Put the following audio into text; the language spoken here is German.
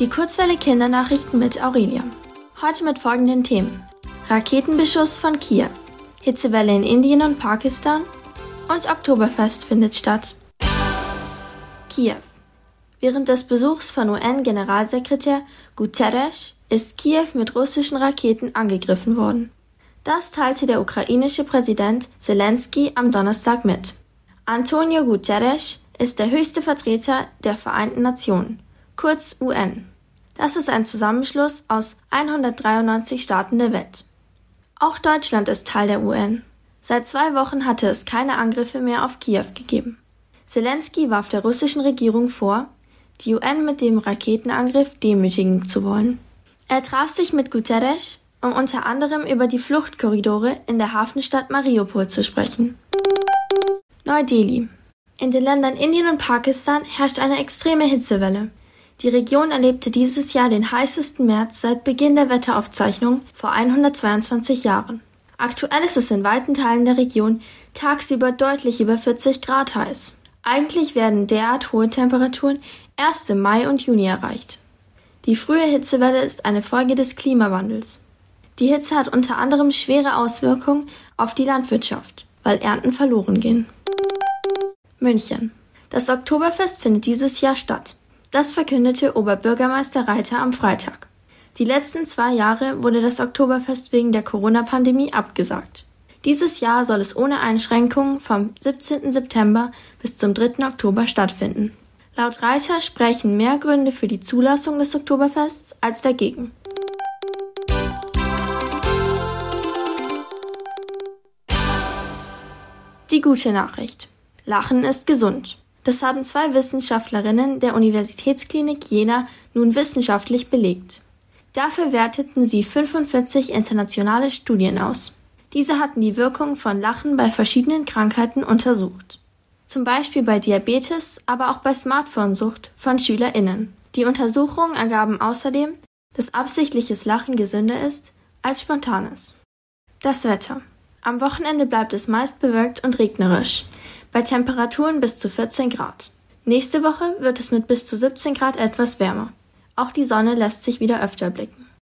Die Kurzwelle Kindernachrichten mit Aurelia. Heute mit folgenden Themen. Raketenbeschuss von Kiew, Hitzewelle in Indien und Pakistan und Oktoberfest findet statt. Kiew. Während des Besuchs von UN-Generalsekretär Guterres ist Kiew mit russischen Raketen angegriffen worden. Das teilte der ukrainische Präsident Zelensky am Donnerstag mit. Antonio Guterres ist der höchste Vertreter der Vereinten Nationen kurz UN. Das ist ein Zusammenschluss aus 193 Staaten der Welt. Auch Deutschland ist Teil der UN. Seit zwei Wochen hatte es keine Angriffe mehr auf Kiew gegeben. Zelensky warf der russischen Regierung vor, die UN mit dem Raketenangriff demütigen zu wollen. Er traf sich mit Guterres, um unter anderem über die Fluchtkorridore in der Hafenstadt Mariupol zu sprechen. Neu-Delhi. In den Ländern Indien und Pakistan herrscht eine extreme Hitzewelle. Die Region erlebte dieses Jahr den heißesten März seit Beginn der Wetteraufzeichnung vor 122 Jahren. Aktuell ist es in weiten Teilen der Region tagsüber deutlich über 40 Grad heiß. Eigentlich werden derart hohe Temperaturen erst im Mai und Juni erreicht. Die frühe Hitzewelle ist eine Folge des Klimawandels. Die Hitze hat unter anderem schwere Auswirkungen auf die Landwirtschaft, weil Ernten verloren gehen. München. Das Oktoberfest findet dieses Jahr statt. Das verkündete Oberbürgermeister Reiter am Freitag. Die letzten zwei Jahre wurde das Oktoberfest wegen der Corona-Pandemie abgesagt. Dieses Jahr soll es ohne Einschränkungen vom 17. September bis zum 3. Oktober stattfinden. Laut Reiter sprechen mehr Gründe für die Zulassung des Oktoberfests als dagegen. Die gute Nachricht. Lachen ist gesund. Das haben zwei Wissenschaftlerinnen der Universitätsklinik Jena nun wissenschaftlich belegt. Dafür werteten sie 45 internationale Studien aus. Diese hatten die Wirkung von Lachen bei verschiedenen Krankheiten untersucht. Zum Beispiel bei Diabetes, aber auch bei Smartphone-Sucht von SchülerInnen. Die Untersuchungen ergaben außerdem, dass absichtliches Lachen gesünder ist als spontanes. Das Wetter. Am Wochenende bleibt es meist bewölkt und regnerisch bei Temperaturen bis zu 14 Grad. Nächste Woche wird es mit bis zu 17 Grad etwas wärmer. Auch die Sonne lässt sich wieder öfter blicken.